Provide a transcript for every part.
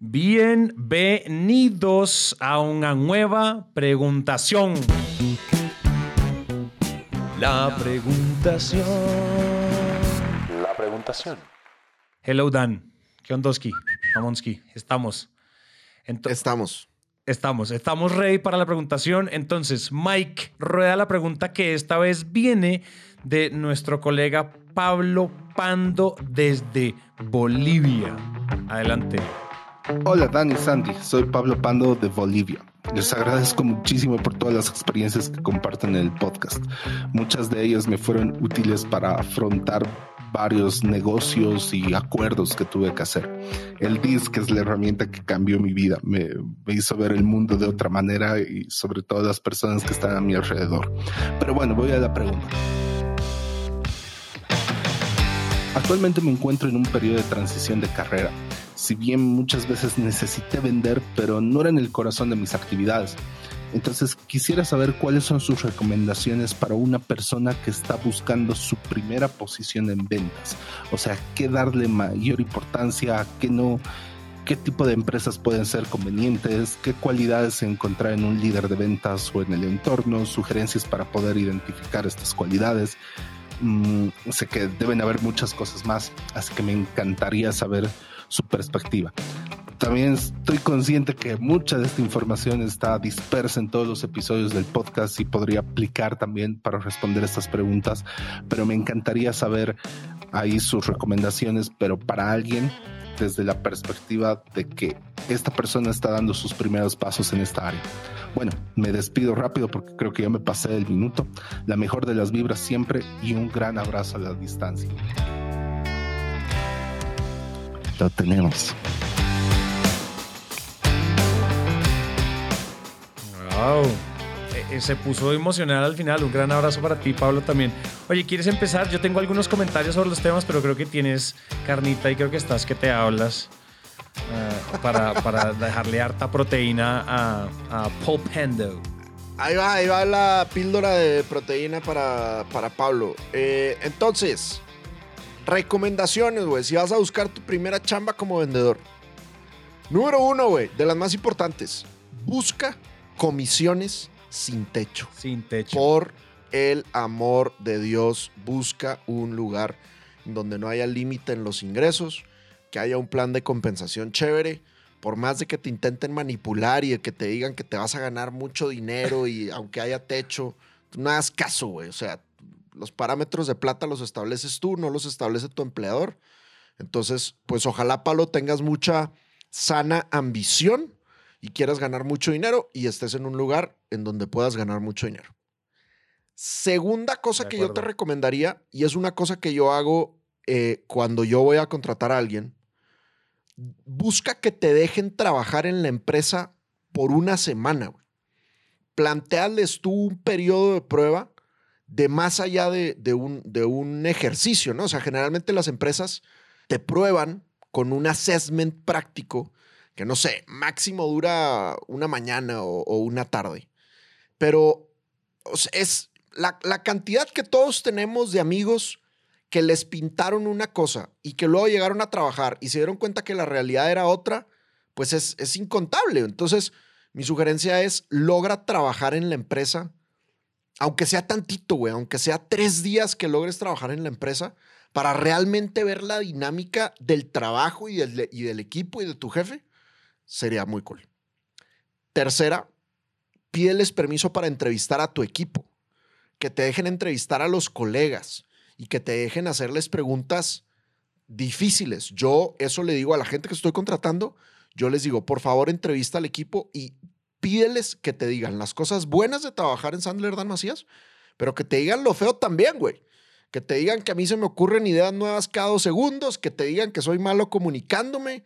Bienvenidos a una nueva preguntación. La preguntación. La preguntación. Hello Dan. ¿Qué ondoski? Mamonski. Estamos. Ento- Estamos. Estamos, estamos ready para la preguntación. Entonces, Mike rueda la pregunta que esta vez viene de nuestro colega Pablo Pando desde Bolivia. Adelante. Hola Dan y Sandy, soy Pablo Pando de Bolivia. Les agradezco muchísimo por todas las experiencias que comparten en el podcast. Muchas de ellas me fueron útiles para afrontar varios negocios y acuerdos que tuve que hacer. El DISC es la herramienta que cambió mi vida, me, me hizo ver el mundo de otra manera y sobre todo las personas que están a mi alrededor. Pero bueno, voy a la pregunta. Actualmente me encuentro en un periodo de transición de carrera. Si bien muchas veces necesité vender, pero no era en el corazón de mis actividades. Entonces quisiera saber cuáles son sus recomendaciones para una persona que está buscando su primera posición en ventas. O sea, qué darle mayor importancia, qué no, qué tipo de empresas pueden ser convenientes, qué cualidades encontrar en un líder de ventas o en el entorno, sugerencias para poder identificar estas cualidades. Mm, sé que deben haber muchas cosas más, así que me encantaría saber su perspectiva. También estoy consciente que mucha de esta información está dispersa en todos los episodios del podcast y podría aplicar también para responder estas preguntas, pero me encantaría saber ahí sus recomendaciones, pero para alguien desde la perspectiva de que esta persona está dando sus primeros pasos en esta área. Bueno, me despido rápido porque creo que ya me pasé del minuto. La mejor de las vibras siempre y un gran abrazo a la distancia. Lo tenemos. Wow. Eh, Se puso emocional al final. Un gran abrazo para ti, Pablo, también. Oye, ¿quieres empezar? Yo tengo algunos comentarios sobre los temas, pero creo que tienes carnita y creo que estás que te hablas eh, para, para dejarle harta proteína a, a Paul Pando. Ahí va, ahí va la píldora de proteína para, para Pablo. Eh, entonces, recomendaciones, güey. Si vas a buscar tu primera chamba como vendedor. Número uno, güey, de las más importantes. Busca comisiones sin techo. Sin techo. Por el amor de Dios, busca un lugar donde no haya límite en los ingresos, que haya un plan de compensación chévere. Por más de que te intenten manipular y de que te digan que te vas a ganar mucho dinero y aunque haya techo, tú no hagas caso, güey. O sea, los parámetros de plata los estableces tú, no los establece tu empleador. Entonces, pues ojalá, Pablo, tengas mucha sana ambición y quieras ganar mucho dinero y estés en un lugar en donde puedas ganar mucho dinero. Segunda cosa que yo te recomendaría, y es una cosa que yo hago eh, cuando yo voy a contratar a alguien, busca que te dejen trabajar en la empresa por una semana. güey. Tú un periodo de prueba de más allá de, de un, de un ejercicio, ¿no? O sea, generalmente las empresas te prueban con un assessment práctico que no sé, máximo dura una mañana o, una tarde. Pero es la, la cantidad que todos tenemos de amigos que les pintaron una cosa y que luego llegaron a trabajar y se dieron cuenta que la realidad era otra, pues es, es incontable. Entonces, mi sugerencia es, logra trabajar en la empresa, aunque sea tantito, güey, aunque sea tres días que logres trabajar en la empresa, para realmente ver la dinámica del trabajo y del, y del equipo y de tu jefe, sería muy cool. Tercera, pídeles permiso para entrevistar a tu equipo, que te dejen entrevistar a los colegas y que te dejen hacerles preguntas difíciles. Yo eso le digo a la gente que estoy contratando, yo les digo, por favor, entrevista al equipo y pídeles que te digan las cosas buenas de trabajar en Sandler Dan Macías, pero que te digan lo feo también, güey. Que te digan que a mí se me ocurren ideas nuevas cada dos segundos, que te digan que soy malo comunicándome,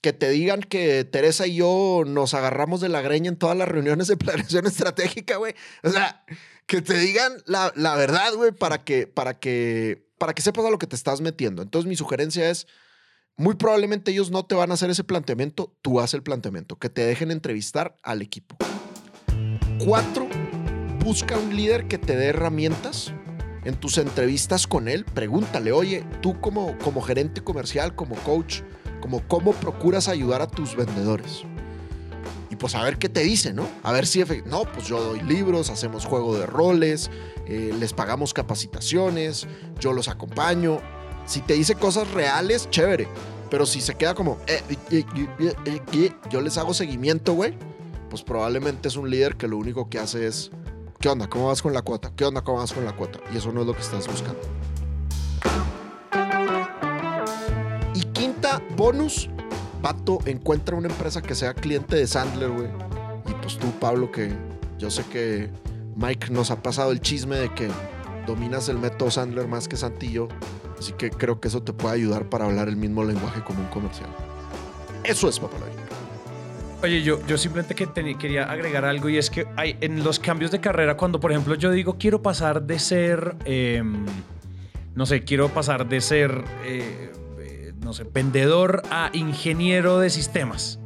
que te digan que Teresa y yo nos agarramos de la greña en todas las reuniones de planeación estratégica, güey. O sea, que te digan la, la verdad, güey, para que, para, que, para que sepas a lo que te estás metiendo. Entonces, mi sugerencia es, muy probablemente ellos no te van a hacer ese planteamiento, tú haz el planteamiento, que te dejen entrevistar al equipo. Cuatro, busca un líder que te dé herramientas. En tus entrevistas con él, pregúntale, oye, tú como, como gerente comercial, como coach, como cómo procuras ayudar a tus vendedores. Y pues a ver qué te dice, ¿no? A ver si, no, pues yo doy libros, hacemos juego de roles, eh, les pagamos capacitaciones, yo los acompaño. Si te dice cosas reales, chévere. Pero si se queda como, eh, eh, yo les hago seguimiento, güey, pues probablemente es un líder que lo único que hace es, ¿qué onda? ¿Cómo vas con la cuota? ¿Qué onda? ¿Cómo vas con la cuota? Y eso no es lo que estás buscando. Bonus, Pato encuentra una empresa que sea cliente de Sandler, güey. Y pues tú, Pablo, que yo sé que Mike nos ha pasado el chisme de que dominas el método Sandler más que Santillo. Así que creo que eso te puede ayudar para hablar el mismo lenguaje como un comercial. Eso es Papaloy. Oye, yo, yo simplemente que quería agregar algo y es que hay en los cambios de carrera, cuando por ejemplo yo digo quiero pasar de ser, eh, no sé, quiero pasar de ser, eh, no sé, vendedor a ingeniero de sistemas,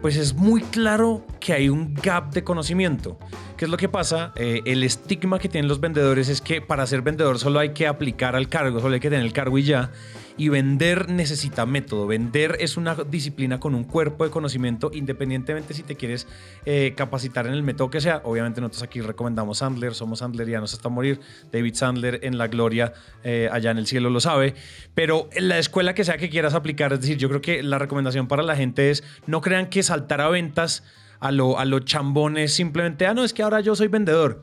pues es muy claro que hay un gap de conocimiento. ¿Qué es lo que pasa? Eh, el estigma que tienen los vendedores es que para ser vendedor solo hay que aplicar al cargo, solo hay que tener el cargo y ya. Y vender necesita método. Vender es una disciplina con un cuerpo de conocimiento, independientemente si te quieres eh, capacitar en el método que sea. Obviamente nosotros aquí recomendamos Sandler, somos Sandlerianos hasta morir. David Sandler en la gloria eh, allá en el cielo lo sabe. Pero en la escuela que sea que quieras aplicar, es decir, yo creo que la recomendación para la gente es no crean que saltar a ventas a lo, a lo chambón es simplemente, ah, no, es que ahora yo soy vendedor.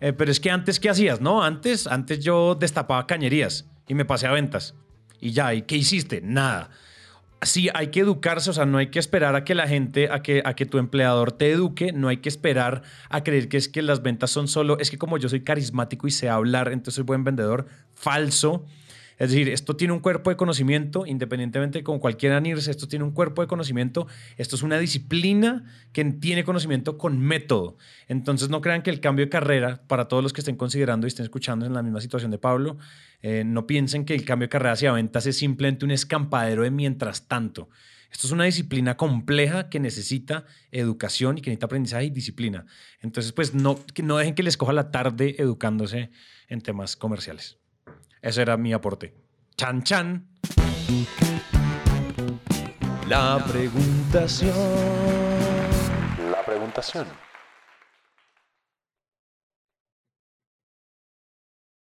Eh, pero es que antes, ¿qué hacías? No, antes, antes yo destapaba cañerías y me pasé a ventas. Y ya, ¿y qué hiciste? Nada. Sí, hay que educarse, o sea, no hay que esperar a que la gente, a que, a que tu empleador te eduque, no hay que esperar a creer que es que las ventas son solo, es que como yo soy carismático y sé hablar, entonces soy buen vendedor, falso. Es decir, esto tiene un cuerpo de conocimiento, independientemente de con cualquiera irse, esto tiene un cuerpo de conocimiento, esto es una disciplina que tiene conocimiento con método. Entonces no crean que el cambio de carrera, para todos los que estén considerando y estén escuchando en la misma situación de Pablo, eh, no piensen que el cambio de carrera hacia ventas es simplemente un escampadero de mientras tanto. Esto es una disciplina compleja que necesita educación y que necesita aprendizaje y disciplina. Entonces, pues no, no dejen que les coja la tarde educándose en temas comerciales. Ese era mi aporte. Chan, chan. La preguntación. La preguntación.